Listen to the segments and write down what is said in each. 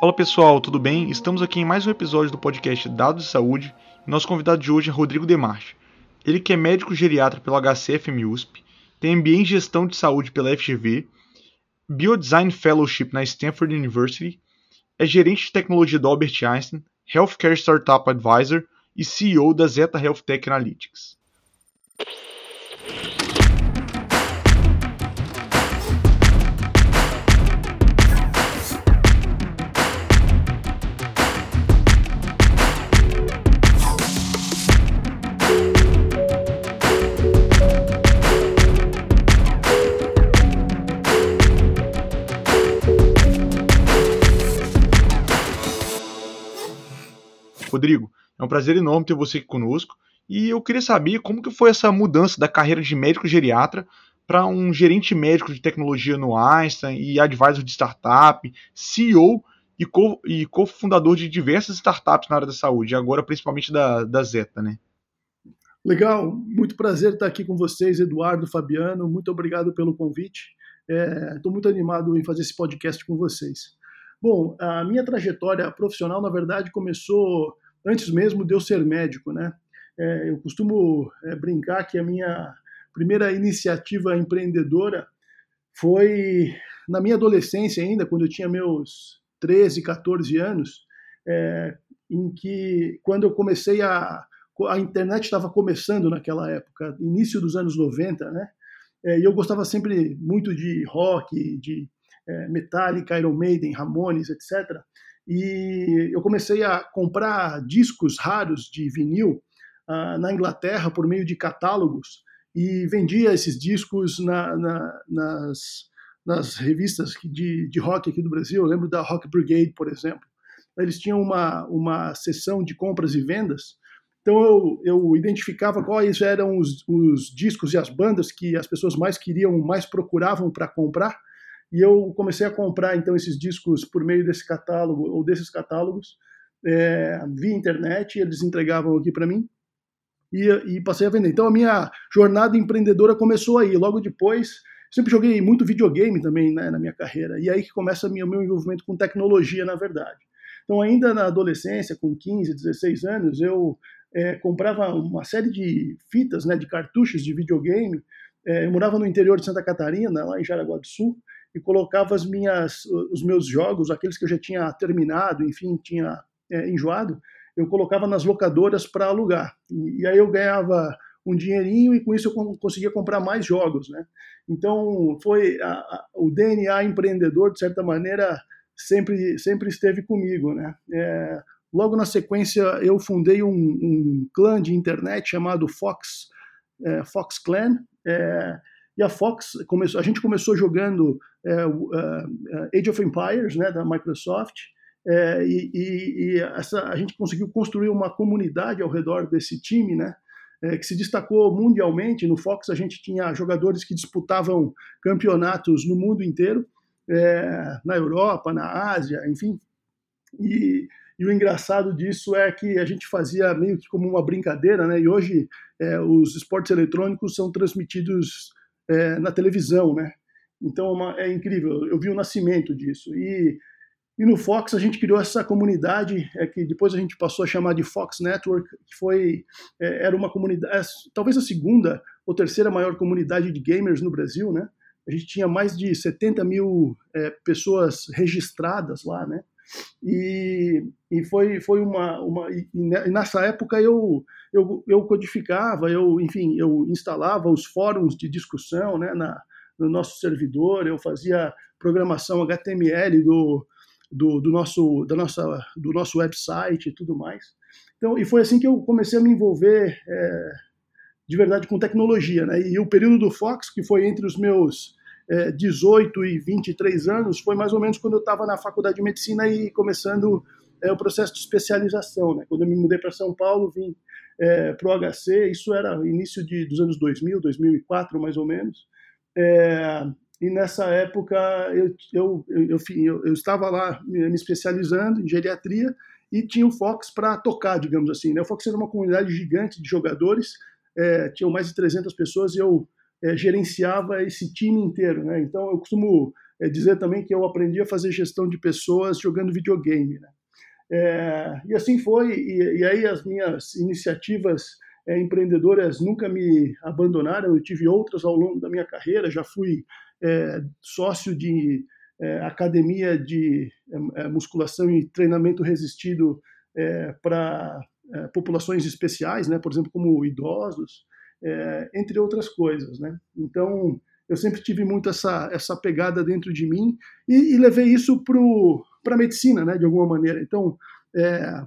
Fala pessoal, tudo bem? Estamos aqui em mais um episódio do podcast Dados de Saúde e nosso convidado de hoje é Rodrigo Demarche. Ele que é médico geriatra pelo HCFM USP, tem MBA em Gestão de Saúde pela FGV, Biodesign Fellowship na Stanford University, é gerente de tecnologia da Albert Einstein, Healthcare Startup Advisor e CEO da Zeta Health Tech Analytics. Rodrigo, é um prazer enorme ter você aqui conosco. E eu queria saber como que foi essa mudança da carreira de médico geriatra para um gerente médico de tecnologia no Einstein e advisor de startup, CEO e, co e cofundador de diversas startups na área da saúde, agora principalmente da, da Zeta, né? Legal, muito prazer estar aqui com vocês, Eduardo, Fabiano, muito obrigado pelo convite. Estou é, muito animado em fazer esse podcast com vocês. Bom, a minha trajetória profissional, na verdade, começou antes mesmo de eu ser médico, né? É, eu costumo é, brincar que a minha primeira iniciativa empreendedora foi na minha adolescência ainda, quando eu tinha meus 13, 14 anos, é, em que quando eu comecei a a internet estava começando naquela época, início dos anos 90, né? É, e eu gostava sempre muito de rock, de é, Metallica, Iron Maiden, Ramones, etc. E eu comecei a comprar discos raros de vinil uh, na Inglaterra por meio de catálogos e vendia esses discos na, na, nas, nas revistas de, de rock aqui do Brasil. Eu lembro da Rock Brigade, por exemplo. Eles tinham uma, uma sessão de compras e vendas. Então eu, eu identificava quais eram os, os discos e as bandas que as pessoas mais queriam, mais procuravam para comprar e eu comecei a comprar então esses discos por meio desse catálogo ou desses catálogos é, via internet. Eles entregavam aqui para mim e, e, passei a vender. Então a minha jornada empreendedora começou aí. Logo depois, sempre joguei muito videogame também né, na minha carreira. E aí que começa o meu, envolvimento com tecnologia, na verdade. Então, ainda na adolescência, com 15, 16 anos, eu é, comprava uma série de fitas, né, de cartuchos de videogame. É, eu morava no interior de Santa Catarina, lá em Jaraguá do Sul, e colocava as minhas, os meus jogos, aqueles que eu já tinha terminado, enfim, tinha é, enjoado, eu colocava nas locadoras para alugar. E, e, aí eu ganhava um dinheirinho e com isso eu conseguia comprar mais jogos, né? Então foi a, a, o DNA empreendedor de certa maneira sempre sempre esteve comigo, né? É, logo na sequência eu fundei um, um, clã de internet chamado Fox é, Fox Clan. É, e a Fox começou, a gente começou jogando é, uh, Age of Empires, né, da Microsoft, é, e, e, e essa, a gente conseguiu construir uma comunidade ao redor desse time, né, é, que se destacou mundialmente. No Fox a gente tinha jogadores que disputavam campeonatos no mundo inteiro, é, na Europa, na Ásia, enfim. E, e, o engraçado disso é que a gente fazia meio que como uma brincadeira, né? E hoje é, os esportes eletrônicos são transmitidos é, na televisão, né? Então é, uma, é, incrível. Eu vi o nascimento disso e e no Fox a gente criou essa comunidade é, que depois a gente passou a chamar de Fox Network, que foi é, era uma comunidade, é, talvez a segunda ou terceira maior comunidade de gamers no Brasil, né? A gente tinha mais de 70 mil é, pessoas registradas lá, né? E, e foi, foi uma. uma e nessa época eu, eu, eu codificava, eu, enfim, eu instalava os fóruns de discussão né, na, no nosso servidor, eu fazia programação HTML do, do, do, nosso, da nossa, do nosso website e tudo mais. Então, e foi assim que eu comecei a me envolver é, de verdade com tecnologia. Né? E o período do Fox, que foi entre os meus é, 18 e 23 anos, foi mais ou menos quando eu estava na faculdade de medicina e começando é, o processo de especialização. Né? Quando eu me mudei para São Paulo, vim é, para o HC, isso era início de, dos anos 2000, 2004 mais ou menos. É, e nessa época eu, eu, eu, eu, eu estava lá me especializando em geriatria e tinha o Fox para tocar, digamos assim. Né? O Fox era uma comunidade gigante de jogadores, é, tinham mais de 300 pessoas e eu é, gerenciava esse time inteiro. Né? Então eu costumo é, dizer também que eu aprendi a fazer gestão de pessoas jogando videogame. Né? É, e assim foi, e, e, aí as minhas iniciativas empreendedoras nunca me abandonaram, eu tive outras ao longo da minha carreira, já fui sócio de academia de musculação e treinamento resistido para populações especiais, né, por exemplo, como idosos, entre outras coisas. Né? Então, eu sempre tive muito essa, essa pegada dentro de mim e, e levei isso para a medicina, né, de alguma maneira. Então, é,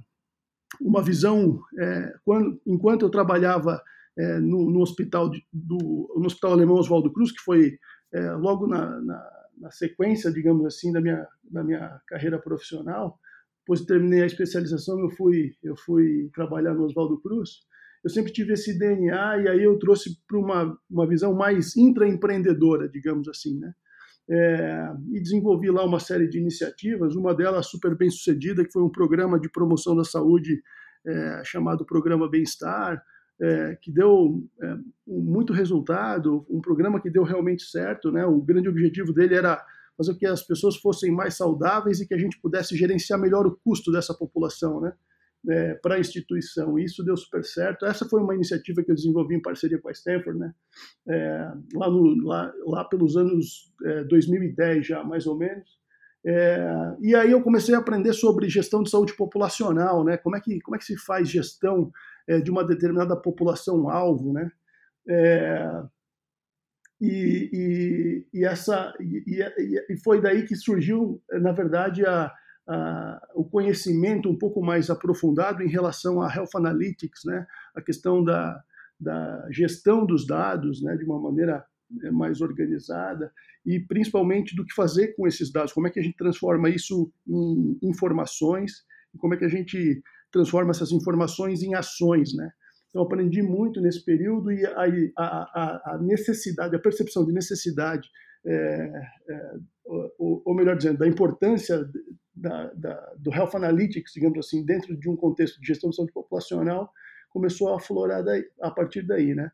uma visão, é, quando, enquanto eu trabalhava é, no, no, hospital de, do, no hospital alemão Oswaldo Cruz, que foi é, logo na, na, na, sequência, digamos assim, da minha, da minha carreira profissional, depois terminei a especialização, eu fui, eu fui trabalhar no Oswaldo Cruz, eu sempre tive esse DNA e aí eu trouxe para uma, uma visão mais intraempreendedora, digamos assim, né? É, e desenvolvi lá uma série de iniciativas, uma delas super bem sucedida, que foi um programa de promoção da saúde é, chamado Programa Bem-Estar, é, que deu é, muito resultado, um programa que deu realmente certo. Né? O grande objetivo dele era fazer com que as pessoas fossem mais saudáveis e que a gente pudesse gerenciar melhor o custo dessa população. Né? É, para a instituição. E isso deu super certo. Essa foi uma iniciativa que eu desenvolvi em parceria com a Stanford, né? É, lá, no, lá, lá, pelos anos é, 2010 já, mais ou menos. É, e aí eu comecei a aprender sobre gestão de saúde populacional, né? Como é que, como é que se faz gestão é, de uma determinada população-alvo, né? É, e, e, e, essa, e, e, foi daí que surgiu, na verdade, a, o conhecimento um pouco mais aprofundado em relação a Health Analytics, né? a questão da, da gestão dos dados né? de uma maneira é, mais organizada e principalmente do que fazer com esses dados, como é que a gente transforma isso em informações e como é que a gente transforma essas informações em ações, né? Então aprendi muito nesse período e a, a, a necessidade, a percepção de necessidade, é, é, ou, ou, melhor dizendo, da importância da, da, do Health Analytics, digamos assim, dentro de um contexto de gestão de saúde populacional, começou a aflorar daí, a partir daí, né?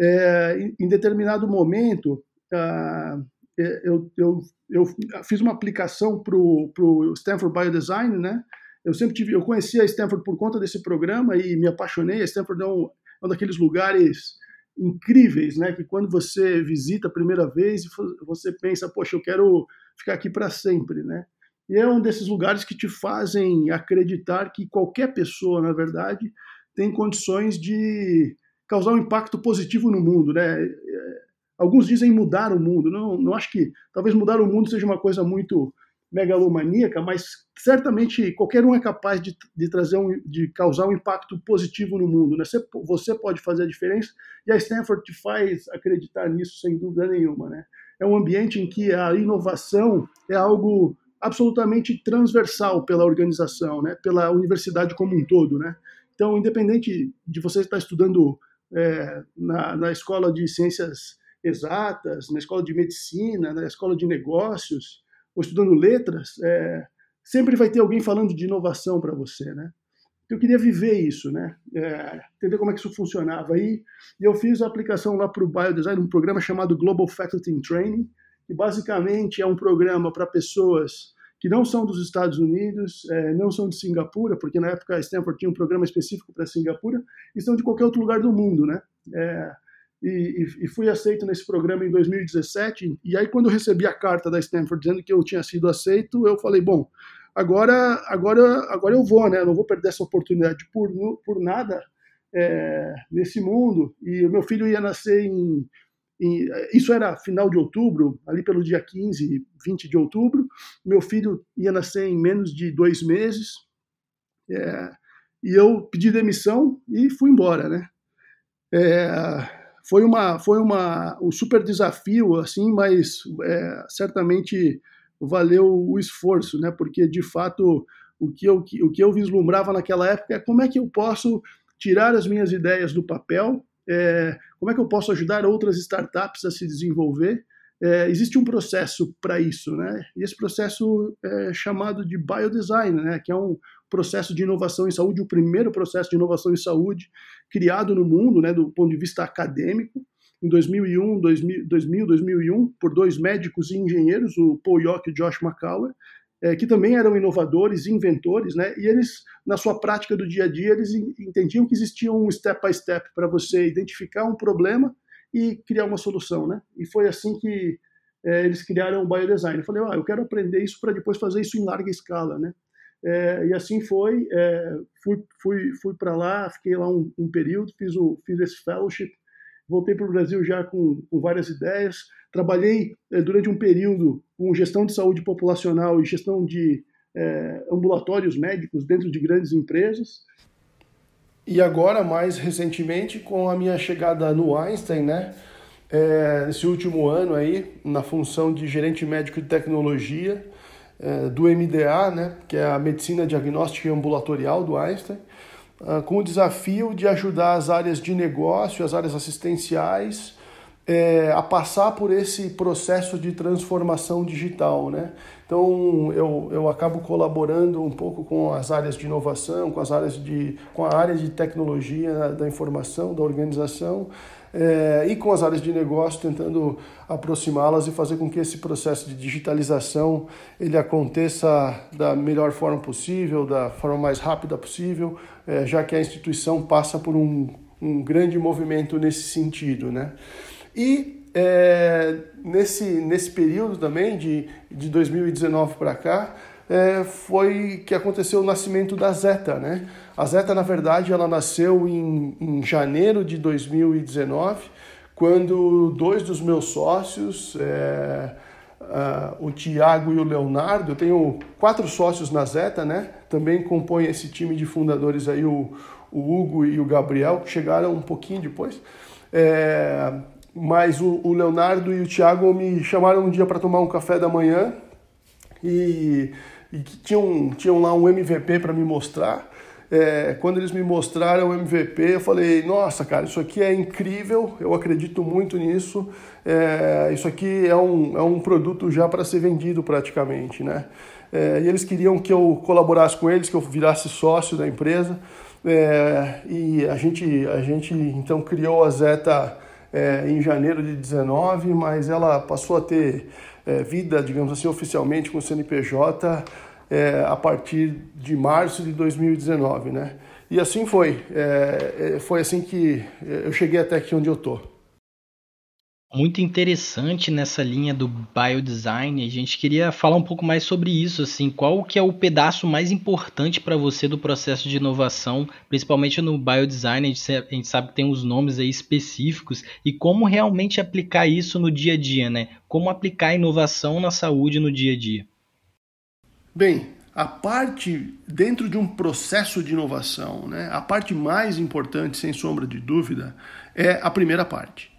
É, em, determinado momento, é, eu, eu, eu, fiz uma aplicação para o Stanford Biodesign, né? Eu sempre tive, eu conheci a Stanford por conta desse programa e me apaixonei. A Stanford é um, é um daqueles lugares incríveis, né? Que quando você visita a primeira vez, você pensa, poxa, eu quero ficar aqui para sempre, né? E é um desses lugares que te fazem acreditar que qualquer pessoa, na verdade, tem condições de causar um impacto positivo no mundo, né? É, alguns dizem mudar o mundo. Não, não acho que talvez mudar o mundo seja uma coisa muito megalomaníaca, mas certamente qualquer um é capaz de, de trazer um, de causar um impacto positivo no mundo. Né? Você, você pode fazer a diferença e a Stanford te faz acreditar nisso sem dúvida nenhuma. Né? É um ambiente em que a inovação é algo absolutamente transversal pela organização, né, pela universidade como um todo, né. Então, independente de você estar estudando é, na, na escola de ciências exatas, na escola de medicina, na escola de negócios, ou estudando letras, é, sempre vai ter alguém falando de inovação para você, né? Eu queria viver isso, né? É, entender como é que isso funcionava. E, e eu fiz a aplicação lá para o Biodesign, um programa chamado Global Faculty Training, que basicamente é um programa para pessoas que não são dos Estados Unidos, é, não são de Singapura, porque na época a Stanford tinha um programa específico para Singapura, e são de qualquer outro lugar do mundo, né? É, e, e, fui aceito nesse programa em 2017. E aí, quando eu recebi a carta da Stanford dizendo que eu tinha sido aceito, eu falei: bom, agora, agora, agora eu vou, né? Eu não vou perder essa oportunidade por, por nada é, nesse mundo. E o meu filho ia nascer em isso era final de outubro, ali pelo dia 15, 20 de outubro. Meu filho ia nascer em menos de dois meses. É, e eu pedi demissão e fui embora, né? É, foi uma, foi uma, um super desafio, assim, mas é, certamente valeu o esforço, né? Porque, de fato, o que, eu, o que eu vislumbrava naquela época é como é que eu posso tirar as minhas ideias do papel é, como é que eu posso ajudar outras startups a se desenvolver? É, existe um processo para isso, né? E esse processo é chamado de biodesign, né? Que é um processo de inovação em saúde, o primeiro processo de inovação em saúde criado no mundo, né? Do ponto de vista acadêmico. em 2001, 2000, 2000 2001 por dois médicos e engenheiros, o Paul Yock e o Josh McCauer, é, que também eram inovadores, inventores, né? E eles, na sua prática do dia a dia, eles entendiam que existia um step by step para você identificar um problema e criar uma solução, né? E foi assim que é, eles criaram o biodesign. Eu falei, ah, eu quero aprender isso para depois fazer isso em larga escala, né? É, e assim foi, é, fui, fui, fui para lá, fiquei lá um, um, período, fiz, o, fiz esse fellowship, voltei para o Brasil já com, com, várias ideias, trabalhei é, durante um período com gestão de saúde populacional e gestão de é, ambulatórios médicos dentro de grandes empresas. E agora, mais recentemente, com a minha chegada no Einstein, né? É, nesse último ano aí, na função de gerente médico de tecnologia, do MDA, né, que é a Medicina Diagnóstica e Ambulatorial do Einstein, uh, com o desafio de ajudar as áreas de negócio, as áreas assistenciais, é, a passar por esse processo de transformação digital. Né? Então eu, eu acabo colaborando um pouco com as áreas de inovação, com as áreas de com a área de tecnologia da informação, da organização, é, e com as áreas de negócio, tentando aproximá-las e fazer com que esse processo de digitalização ele aconteça da melhor forma possível, da forma mais rápida possível, é, já que a instituição passa por um, um grande movimento nesse sentido. Né? E é, nesse, nesse período também, de, de 2019 para cá, é, foi que aconteceu o nascimento da Zeta, né? A Zeta, na verdade, ela nasceu em, em janeiro de 2019, quando dois dos meus sócios, é, uh, o Tiago e o Leonardo, eu tenho quatro sócios na Zeta, né? Também compõem esse time de fundadores aí, o, o Hugo e o Gabriel, que chegaram um pouquinho depois. É, mas o, o, Leonardo e o Tiago me chamaram um dia para tomar um café da manhã e, e tinham, tinham lá um MVP para me mostrar é, quando eles me mostraram o MVP, eu falei: nossa, cara, isso aqui é incrível, eu acredito muito nisso. É, isso aqui é um, é um produto já para ser vendido praticamente, né? É, e eles queriam que eu colaborasse com eles, que eu virasse sócio da empresa. É, e a gente, a gente então criou a Zeta é, em janeiro de 19, mas ela passou a ter é, vida, digamos assim, oficialmente com o CNPJ é, a partir de março de 2019, né? E assim foi. É, é, foi assim que eu cheguei até aqui onde eu tô. Muito interessante nessa linha do biodesign. A gente queria falar um pouco mais sobre isso, assim, qual que é o pedaço mais importante para você do processo de inovação, principalmente no biodesign. A gente, sabe que tem os nomes aí específicos e como realmente aplicar isso no dia a dia, né? Como aplicar a inovação na saúde no dia a dia. Bem, a parte dentro de um processo de inovação, né, a parte mais importante, sem sombra de dúvida, é a primeira parte.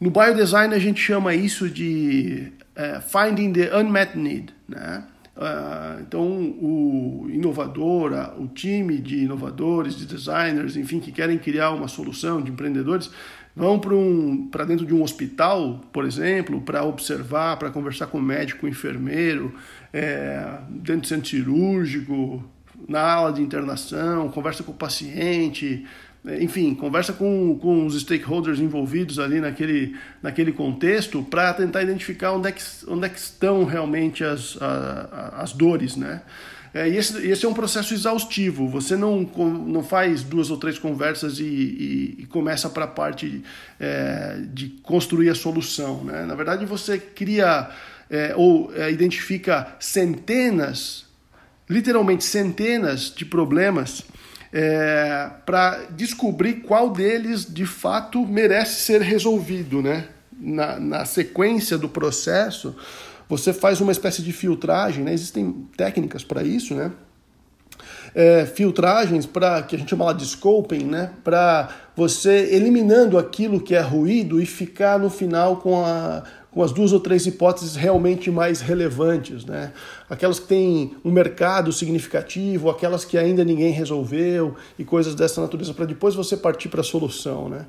No biodesign a gente chama isso de uh, finding the unmet need, né? Uh, então o inovador, o time de inovadores, de designers, enfim, que querem criar uma solução, de empreendedores, vão para um, dentro de um hospital, por exemplo, para observar, para conversar com o médico, o enfermeiro, é, dentro do centro cirúrgico, na ala de internação, conversa com o paciente, é, enfim, conversa com, com os stakeholders envolvidos ali naquele, naquele contexto para tentar identificar onde é, que, onde é que estão realmente as, a, as dores, né? É, e esse, esse é um processo exaustivo. Você não, não faz duas ou três conversas e, e, e começa para a parte é, de construir a solução. Né? Na verdade, você cria é, ou é, identifica centenas, literalmente centenas de problemas é, para descobrir qual deles de fato merece ser resolvido. Né? Na, na sequência do processo, você faz uma espécie de filtragem, né? existem técnicas para isso, né? É, filtragens para que a gente chama lá de scoping, né? Para você eliminando aquilo que é ruído e ficar no final com a com as duas ou três hipóteses realmente mais relevantes, né? Aquelas que têm um mercado significativo, aquelas que ainda ninguém resolveu e coisas dessa natureza, para depois você partir para a solução, né?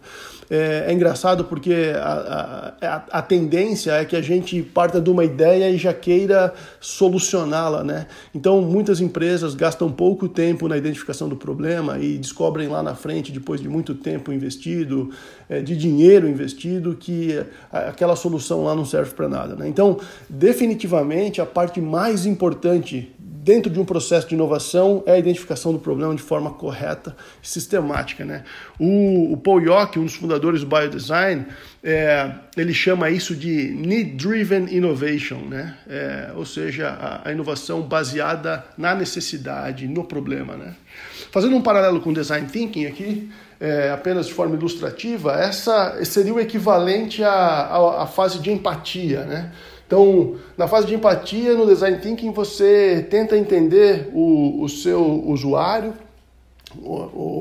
É, é, engraçado porque a, a, a, tendência é que a gente parta de uma ideia e já queira solucioná-la, né? Então, muitas empresas gastam pouco tempo na identificação do problema e descobrem lá na frente, depois de muito tempo investido, é, de dinheiro investido, que aquela solução lá não serve para nada. Né? Então, definitivamente, a parte mais importante dentro de um processo de inovação é a identificação do problema de forma correta e sistemática. Né? O, o Paul Yock, um dos fundadores do Biodesign, é, ele chama isso de Need-Driven Innovation, né? É, ou seja, a, a, inovação baseada na necessidade, no problema. Né? Fazendo um paralelo com Design Thinking aqui, é, apenas de forma ilustrativa, essa seria o equivalente à, à, à, fase de empatia. Né? Então, na fase de empatia, no Design Thinking, você tenta entender o, o seu usuário,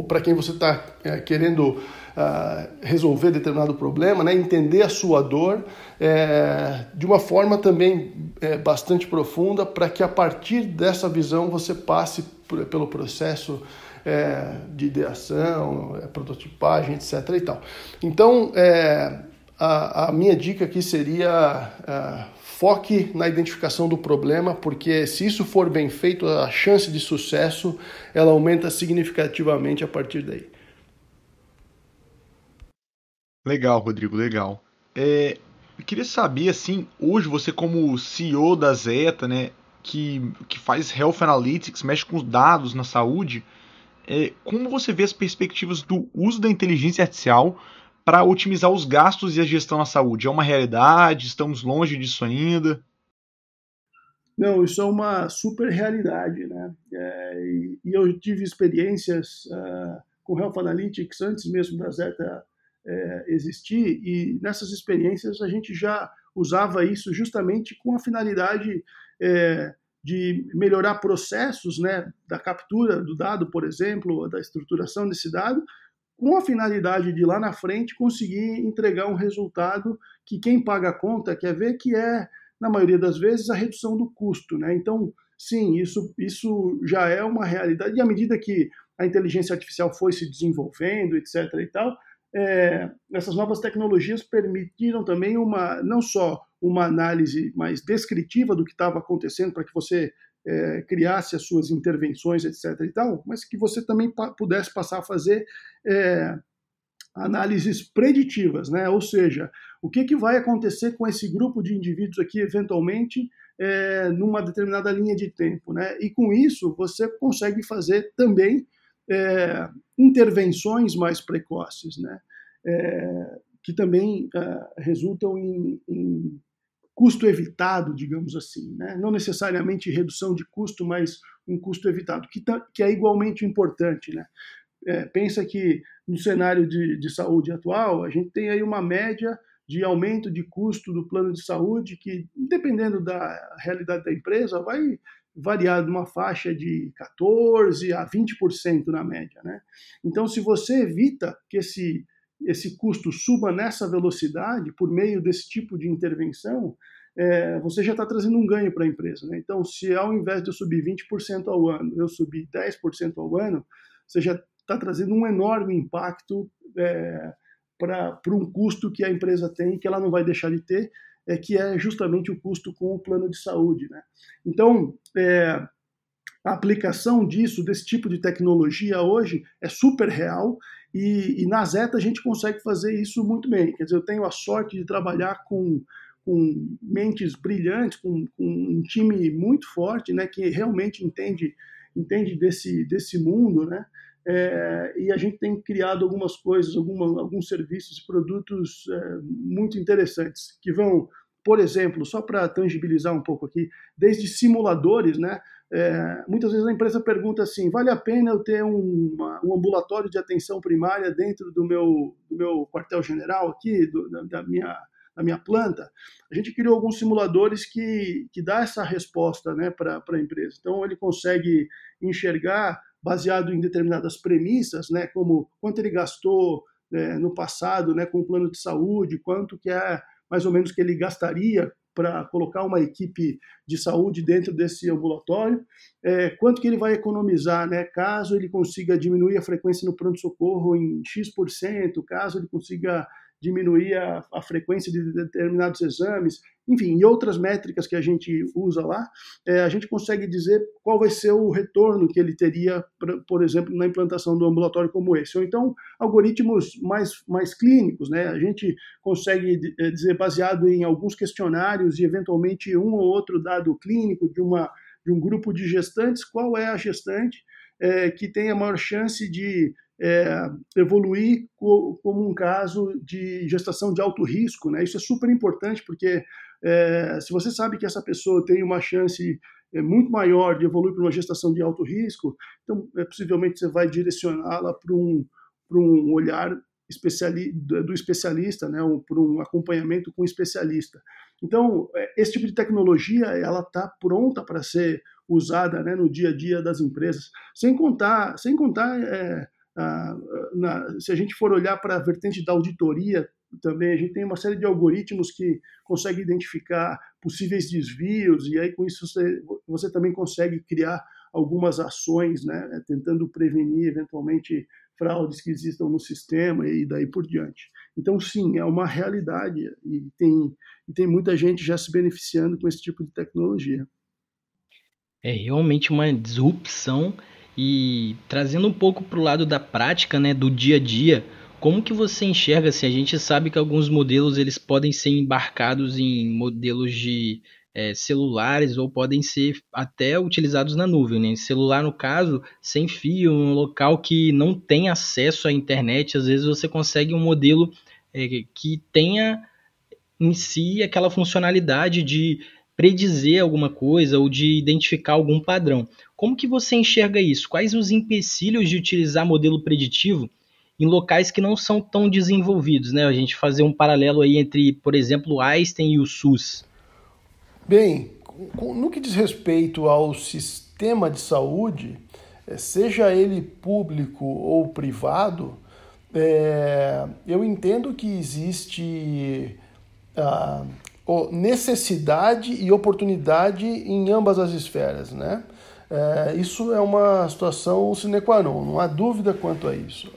para quem você está é, querendo uh, resolver determinado problema, né? entender a sua dor é, de uma forma também é, bastante profunda, para que a partir dessa visão você passe por, pelo processo é, de ideação, é, prototipagem, etc. E tal. Então, é, a, a, minha dica aqui seria é, foque na identificação do problema, porque se isso for bem feito, a chance de sucesso ela aumenta significativamente a partir daí. Legal, Rodrigo, legal. É, eu queria saber, assim, hoje você como CEO da Zeta, né, que, que faz Health Analytics, mexe com os dados na saúde, é, como você vê as perspectivas do uso da inteligência artificial para otimizar os gastos e a gestão na saúde? É uma realidade? Estamos longe disso ainda? Não, isso é uma super realidade, né? É, e, eu tive experiências uh, com Health Analytics antes mesmo da Zeta é, existir, e nessas experiências a gente já usava isso justamente com a finalidade é, de melhorar processos né, da captura do dado, por exemplo, da estruturação desse dado, com a finalidade de lá na frente conseguir entregar um resultado que quem paga a conta quer ver, que é, na maioria das vezes, a redução do custo. Né? Então, sim, isso, isso já é uma realidade. E à medida que a inteligência artificial foi se desenvolvendo, etc. e tal, é, essas novas tecnologias permitiram também uma, não só uma análise mais descritiva do que estava acontecendo para que você é, criasse as suas intervenções, etc. e tal, mas que você também pa pudesse passar a fazer é, análises preditivas, né? Ou seja, o que, que vai acontecer com esse grupo de indivíduos aqui eventualmente é, numa determinada linha de tempo, né? E com isso você consegue fazer também é, intervenções mais precoces, né? É, que também uh, resultam em, em, custo evitado, digamos assim. Né? Não necessariamente redução de custo, mas um custo evitado, que, tá, que é igualmente importante. Né? É, pensa que no cenário de, de saúde atual, a gente tem aí uma média de aumento de custo do plano de saúde que, dependendo da realidade da empresa, vai variar de uma faixa de 14% a 20% na média. Né? Então, se você evita que esse esse custo suba nessa velocidade por meio desse tipo de intervenção, é, você já está trazendo um ganho para a empresa. Né? Então, se ao invés de eu subir 20% ao ano, eu subir 10% ao ano, você já está trazendo um enorme impacto é, para um custo que a empresa tem, que ela não vai deixar de ter, é, que é justamente o custo com o plano de saúde. Né? Então, é, a aplicação disso, desse tipo de tecnologia hoje, é super real e, e, na Zeta a gente consegue fazer isso muito bem. Quer dizer, eu tenho a sorte de trabalhar com, com mentes brilhantes, com, com um time muito forte, né, que realmente entende, entende desse, desse mundo, né? É, e a gente tem criado algumas coisas, alguma, alguns serviços e produtos é, muito interessantes, que vão, por exemplo, só para tangibilizar um pouco aqui, desde simuladores, né? É, muitas vezes a empresa pergunta assim: vale a pena eu ter um, um ambulatório de atenção primária dentro do meu, do meu quartel-general aqui, do, da, da, minha, da minha planta? A gente criou alguns simuladores que, que dá essa resposta né, para a empresa. Então, ele consegue enxergar, baseado em determinadas premissas, né, como quanto ele gastou né, no passado né, com o plano de saúde, quanto que é mais ou menos que ele gastaria para colocar uma equipe de saúde dentro desse ambulatório, é, quanto que ele vai economizar, né, caso ele consiga diminuir a frequência no pronto-socorro em X%, caso ele consiga diminuir a, a, frequência de determinados exames, enfim, e outras métricas que a gente usa lá, é, a gente consegue dizer qual vai ser o retorno que ele teria, pra, por exemplo, na implantação do ambulatório como esse. Ou então, algoritmos mais, mais clínicos, né? A gente consegue é, dizer, baseado em alguns questionários e, eventualmente, um ou outro dado clínico de, uma, de um grupo de gestantes, qual é a gestante é, que tem a maior chance de é, evoluir co, como um caso de gestação de alto risco. Né? Isso é super importante porque é, se você sabe que essa pessoa tem uma chance é, muito maior de evoluir para uma gestação de alto risco, então é, possivelmente você vai direcioná-la para um, um olhar especiali do especialista, né, um, para um acompanhamento com um especialista. Então, é, esse tipo de tecnologia ela está pronta para ser usada né, no dia a dia das empresas, sem contar, sem contar é, ah, na, se a gente for olhar para a vertente da auditoria, também a gente tem uma série de algoritmos que conseguem identificar possíveis desvios, e aí com isso você, você também consegue criar algumas ações, né, tentando prevenir eventualmente fraudes que existam no sistema e daí por diante. Então, sim, é uma realidade e tem, e tem muita gente já se beneficiando com esse tipo de tecnologia. É realmente uma disrupção e trazendo um pouco para o lado da prática, né, do dia a dia, como que você enxerga se assim, a gente sabe que alguns modelos eles podem ser embarcados em modelos de é, celulares ou podem ser até utilizados na nuvem, né? Celular no caso, sem fio, um local que não tem acesso à internet, às vezes você consegue um modelo é, que tenha em si aquela funcionalidade de predizer alguma coisa ou de identificar algum padrão. Como que você enxerga isso? Quais os empecilhos de utilizar modelo preditivo em locais que não são tão desenvolvidos, né? A gente fazer um paralelo aí entre, por exemplo, o Einstein e o SUS. Bem, no que diz respeito ao sistema de saúde, eh, seja ele público ou privado, é, eu entendo que existe a necessidade e oportunidade em ambas as esferas, né? É, isso é uma situação sine qua non, não há dúvida quanto a isso.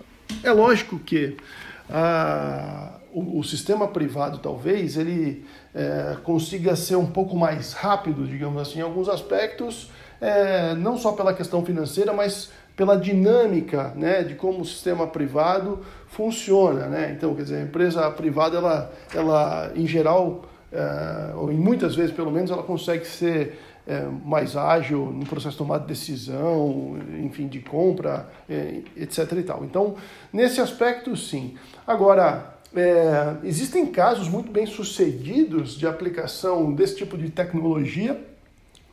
É lógico que a, o, o, sistema privado, talvez, ele é, consiga ser um pouco mais rápido, digamos assim, em alguns aspectos, é, não só pela questão financeira, mas pela dinâmica né, de como o sistema privado funciona. Né? Então, quer dizer, a empresa privada, ela, ela em geral, ou em muitas vezes pelo menos, ela consegue ser é, mais ágil no processo de tomada de decisão, enfim, de compra, é, etc. e tal. Então, nesse aspecto, sim. Agora, é, existem casos muito bem sucedidos de aplicação desse tipo de tecnologia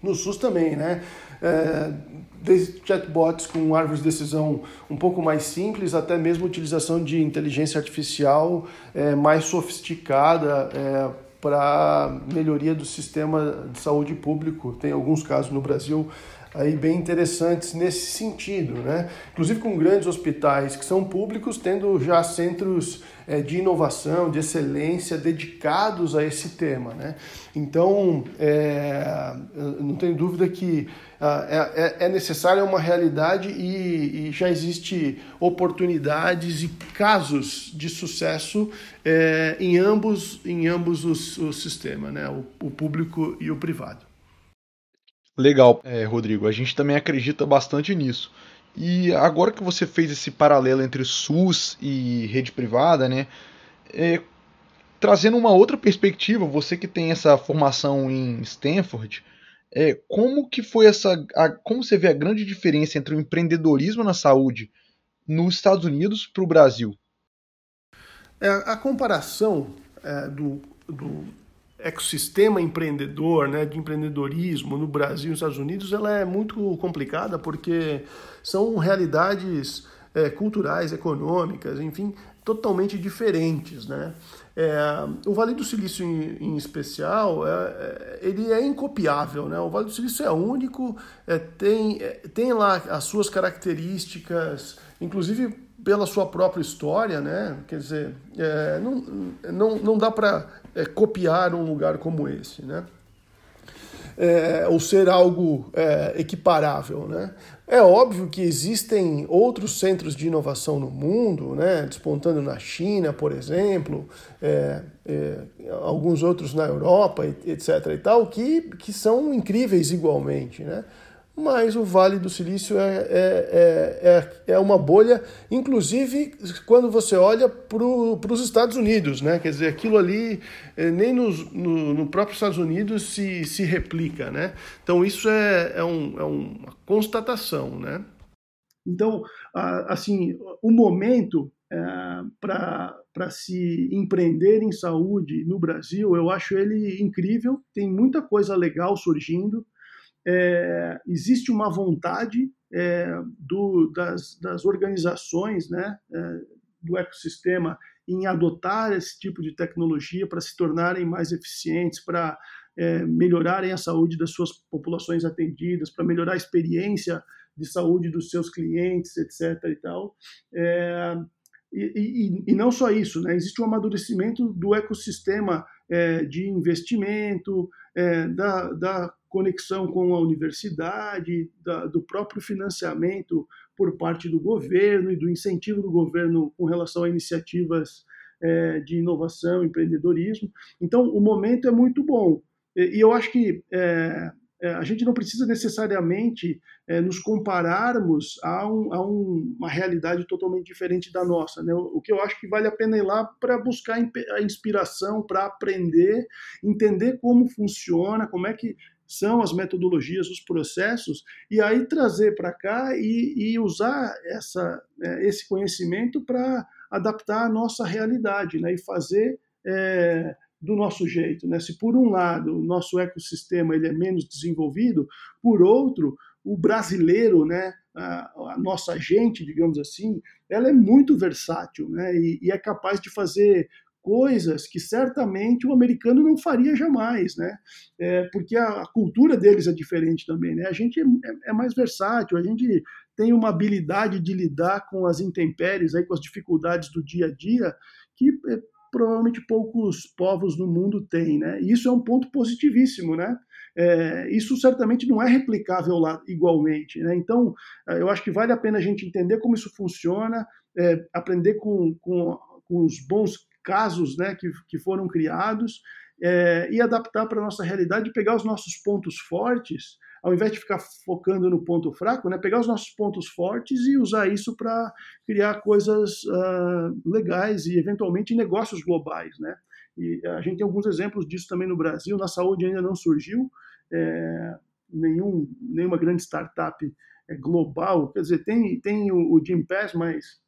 no SUS também, né? É, desde chatbots com árvores de decisão um pouco mais simples, até mesmo utilização de inteligência artificial é, mais sofisticada é, para melhoria do sistema de saúde público. Tem alguns casos no Brasil aí bem interessantes nesse sentido, né? Inclusive com grandes hospitais que são públicos, tendo já centros de inovação, de excelência dedicados a esse tema, né? Então, é, não tenho dúvida que é, é, é necessária uma realidade e, e, já existe oportunidades e casos de sucesso é, em ambos, em ambos os, os sistemas, né? o, o público e o privado. Legal, é, Rodrigo. A gente também acredita bastante nisso. E agora que você fez esse paralelo entre SUS e rede privada, né? É, trazendo uma outra perspectiva, você que tem essa formação em Stanford, é, como que foi essa. A, como você vê a grande diferença entre o empreendedorismo na saúde nos Estados Unidos para o Brasil? É, a comparação é, do, do ecossistema empreendedor, né, de empreendedorismo no Brasil e nos Estados Unidos, ela é muito complicada porque são realidades é, culturais, econômicas, enfim, totalmente diferentes, né? É, o Vale do Silício em, em especial, é, é, ele é incopiável, né? O Vale do Silício é único, é, tem, é, tem lá as suas características, inclusive pela sua própria história, né? Quer dizer, não, não, não dá para é, copiar um lugar como esse, né? É, ou ser algo é, equiparável, né? É óbvio que existem outros centros de inovação no mundo, né? Despontando na China, por exemplo, é, é, alguns outros na Europa, etc. e tal, que, que são incríveis igualmente, né? Mas o Vale do Silício é, é, é, é, é uma bolha, inclusive quando você olha para os Estados Unidos, né? Quer dizer, aquilo ali é, nem nos, no, no próprio Estados Unidos se, se replica, né? Então isso é, é, um, é uma constatação, né? Então, assim, o momento é, para se empreender em saúde no Brasil, eu acho ele incrível, tem muita coisa legal surgindo, é, existe uma vontade é, do, das, das, organizações né, é, do ecossistema em adotar esse tipo de tecnologia para se tornarem mais eficientes, para é, melhorarem a saúde das suas populações atendidas, para melhorar a experiência de saúde dos seus clientes, etc. E tal. É, e, e, e, não só isso, né? existe um amadurecimento do ecossistema é, de investimento, é, da, da conexão com a universidade, da, do próprio financiamento por parte do governo e do incentivo do governo com relação a iniciativas é, de inovação, empreendedorismo. Então, o momento é muito bom. E, e eu acho que é, a gente não precisa necessariamente é, nos compararmos a, um, a um, uma realidade totalmente diferente da nossa. Né? O, que eu acho que vale a pena ir lá para buscar a inspiração, para aprender, entender como funciona, como é que são as metodologias, os processos, e aí trazer para cá e, e, usar essa, é, esse conhecimento para adaptar a nossa realidade né, e fazer é, do nosso jeito. Né? Se por um lado o nosso ecossistema ele é menos desenvolvido, por outro, o brasileiro, né, a, a nossa gente, digamos assim, ela é muito versátil né, e, e é capaz de fazer coisas que certamente o americano não faria jamais, né? É, porque a, a, cultura deles é diferente também, né? A gente é, é, é, mais versátil, a gente tem uma habilidade de lidar com as intempéries, aí, com as dificuldades do dia a dia, que é, provavelmente poucos povos no mundo têm, né? E isso é um ponto positivíssimo, né? É, isso certamente não é replicável lá igualmente, né? Então, é, eu acho que vale a pena a gente entender como isso funciona, é, aprender com, com, com os bons casos né, que, que foram criados é, e adaptar para a nossa realidade, pegar os nossos pontos fortes, ao invés de ficar focando no ponto fraco, né, pegar os nossos pontos fortes e usar isso para criar coisas uh, legais e, eventualmente, negócios globais. Né? E a gente tem alguns exemplos disso também no Brasil. Na saúde ainda não surgiu é, nenhum, nenhuma grande startup é, global. Quer dizer, tem, tem o, o Jim Pass, mas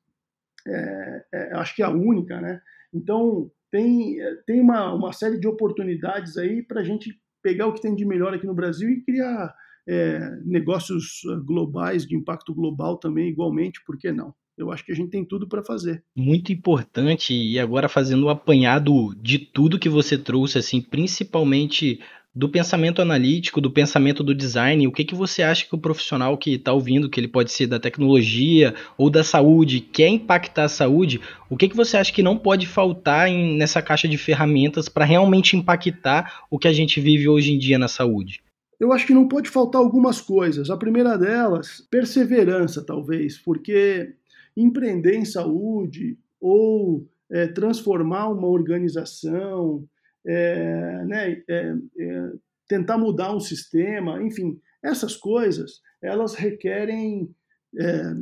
é, é, acho que é a única, né? Então, tem, tem uma, uma série de oportunidades aí para a gente pegar o que tem de melhor aqui no Brasil e criar é, negócios globais, de impacto global também, igualmente, por que não? Eu acho que a gente tem tudo para fazer. Muito importante, e agora fazendo o apanhado de tudo que você trouxe, assim, principalmente do pensamento analítico, do pensamento do design, o que, que você acha que o profissional que está ouvindo, que ele pode ser da tecnologia ou da saúde, quer impactar a saúde, o que, que você acha que não pode faltar em, nessa caixa de ferramentas para realmente impactar o que a gente vive hoje em dia na saúde? Eu acho que não pode faltar algumas coisas. A primeira delas, perseverança, talvez, porque empreender em saúde ou é, transformar uma organização, é, né, é, é, tentar mudar um sistema, enfim, essas coisas elas requerem é,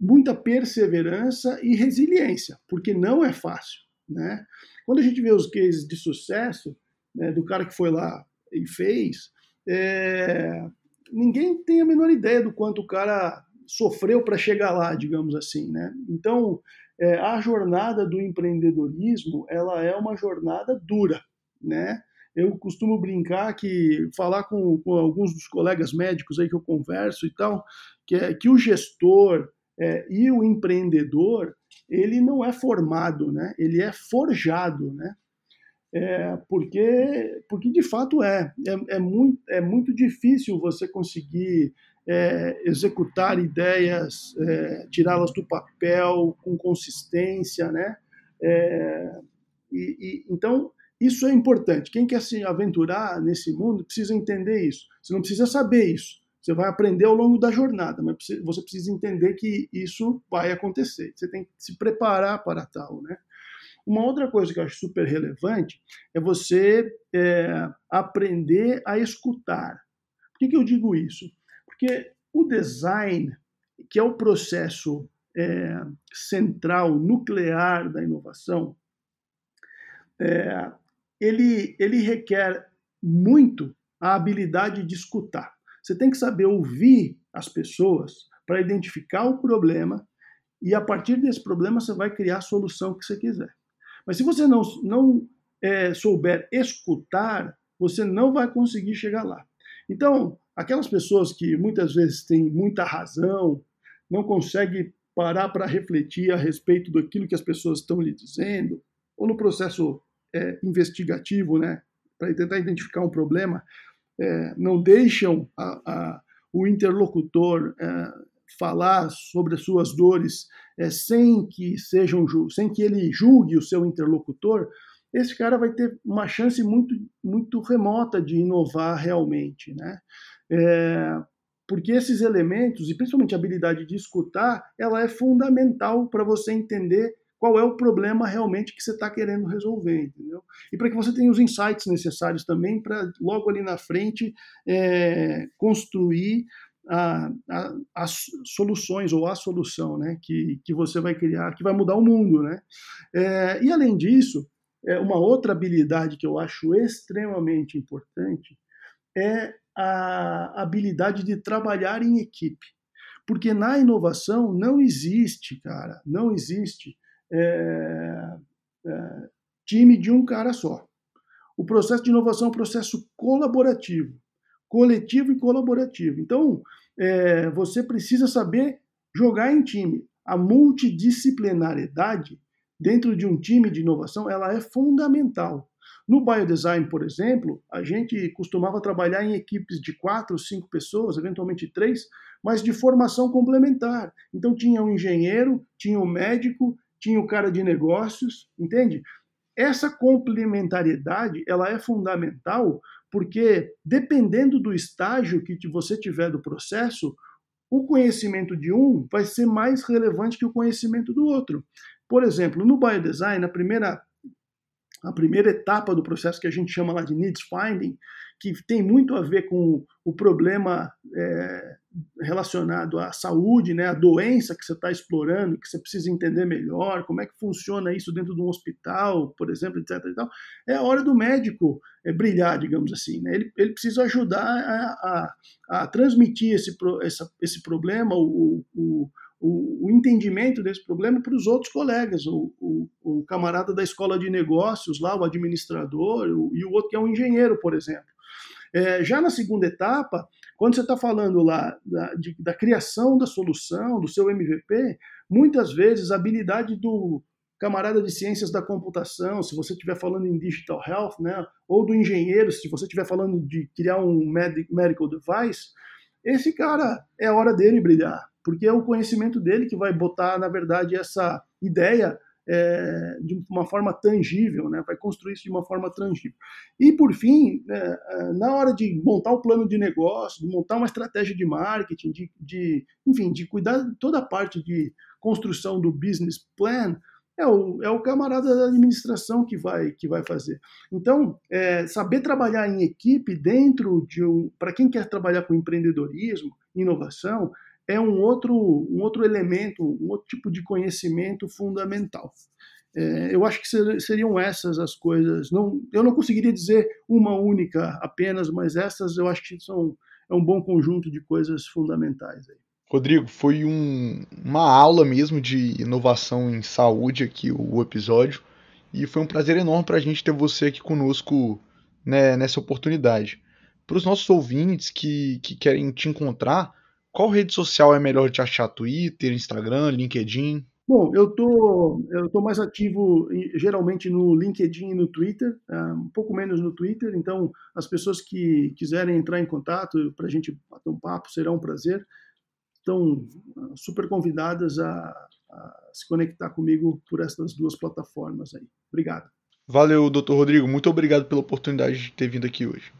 muita perseverança e resiliência, porque não é fácil, né? Quando a gente vê os cases de sucesso né, do cara que foi lá e fez, é, ninguém tem a menor ideia do quanto o cara sofreu para chegar lá, digamos assim, né? Então, é, a jornada do empreendedorismo ela é uma jornada dura, né? Eu costumo brincar que falar com, com alguns dos colegas médicos aí que eu converso e tal, que é que o gestor é, e o empreendedor ele não é formado, né? Ele é forjado, né? É, porque, porque de fato é. É, é, muito, é muito difícil você conseguir é, executar ideias, é, tirá-las do papel com consistência, né? É, e, e, então, isso é importante. Quem quer se aventurar nesse mundo precisa entender isso. Você não precisa saber isso. Você vai aprender ao longo da jornada, mas você precisa entender que isso vai acontecer. Você tem que se preparar para tal, né? Uma outra coisa que eu acho super relevante é você é, aprender a escutar. Por que, que eu digo isso? Porque o design, que é o processo é, central, nuclear da inovação, é, ele, ele requer muito a habilidade de escutar. Você tem que saber ouvir as pessoas para identificar o problema e a partir desse problema você vai criar a solução que você quiser. Mas se você não, não é, souber escutar, você não vai conseguir chegar lá. Então, aquelas pessoas que muitas vezes têm muita razão, não conseguem parar para refletir a respeito daquilo que as pessoas estão lhe dizendo, ou no processo é, investigativo, né, para tentar identificar um problema, é, não deixam a, a, o interlocutor é, falar sobre as suas dores é, sem que sejam sem que ele julgue o seu interlocutor, esse cara vai ter uma chance muito muito remota de inovar realmente, né? É, porque esses elementos e principalmente a habilidade de escutar, ela é fundamental para você entender qual é o problema realmente que você está querendo resolver, entendeu? E para que você tenha os insights necessários também para logo ali na frente é, construir a, a, as soluções ou a solução né, que, que você vai criar, que vai mudar o mundo. Né? É, e além disso, é, uma outra habilidade que eu acho extremamente importante é a habilidade de trabalhar em equipe. Porque na inovação não existe, cara, não existe é, é, time de um cara só. O processo de inovação é um processo colaborativo coletivo e colaborativo. Então, é, você precisa saber jogar em time. A multidisciplinariedade dentro de um time de inovação ela é fundamental. No biodesign, por exemplo, a gente costumava trabalhar em equipes de quatro, cinco pessoas, eventualmente três, mas de formação complementar. Então tinha o um engenheiro, tinha o um médico, tinha o cara de negócios, entende? Essa complementariedade ela é fundamental porque dependendo do estágio que você tiver do processo, o conhecimento de um vai ser mais relevante que o conhecimento do outro. Por exemplo, no biodesign, a primeira a primeira etapa do processo que a gente chama lá de needs finding, que tem muito a ver com o problema é, relacionado à saúde, né, a doença que você está explorando, que você precisa entender melhor, como é que funciona isso dentro de um hospital, por exemplo, etc. E tal, é a hora do médico é, brilhar, digamos assim. Né? Ele, ele precisa ajudar a, a, a transmitir esse, essa, esse problema, o, o o, o, entendimento desse problema para os outros colegas, o, camarada da escola de negócios lá, o administrador, e o outro que é um engenheiro, por exemplo. É, já na segunda etapa, quando você está falando lá da, de, da criação da solução, do seu MVP, muitas vezes a habilidade do camarada de ciências da computação, se você estiver falando em digital health, né, ou do engenheiro, se você estiver falando de criar um medical device, esse cara é hora dele brilhar porque é o conhecimento dele que vai botar, na verdade, essa ideia é, de uma forma tangível, né? vai construir isso de uma forma tangível. E, por fim, é, é, na hora de montar o plano de negócio, de montar uma estratégia de marketing, de, de enfim, de cuidar de toda a parte de construção do business plan, é o, é o camarada da administração que vai, que vai fazer. Então, é, saber trabalhar em equipe dentro de um. Para quem quer trabalhar com empreendedorismo, inovação, é um outro, um outro elemento, um outro tipo de conhecimento fundamental. É, eu acho que seriam essas as coisas. Não, eu não conseguiria dizer uma única apenas, mas essas eu acho que são é um bom conjunto de coisas fundamentais. Aí. Rodrigo, foi um, uma aula mesmo de inovação em saúde aqui o, episódio e foi um prazer enorme para a gente ter você aqui conosco né, nessa oportunidade. Para os nossos ouvintes que, que querem te encontrar, qual rede social é melhor de achar? Twitter, Instagram, LinkedIn? Bom, eu tô, eu tô mais ativo geralmente no LinkedIn e no Twitter, uh, um pouco menos no Twitter, então as pessoas que quiserem entrar em contato para a gente bater um papo será um prazer. Estão ah, super convidadas a, a se conectar comigo por essas duas plataformas aí. Obrigado. Valeu, doutor Rodrigo. Muito obrigado pela oportunidade de ter vindo aqui hoje.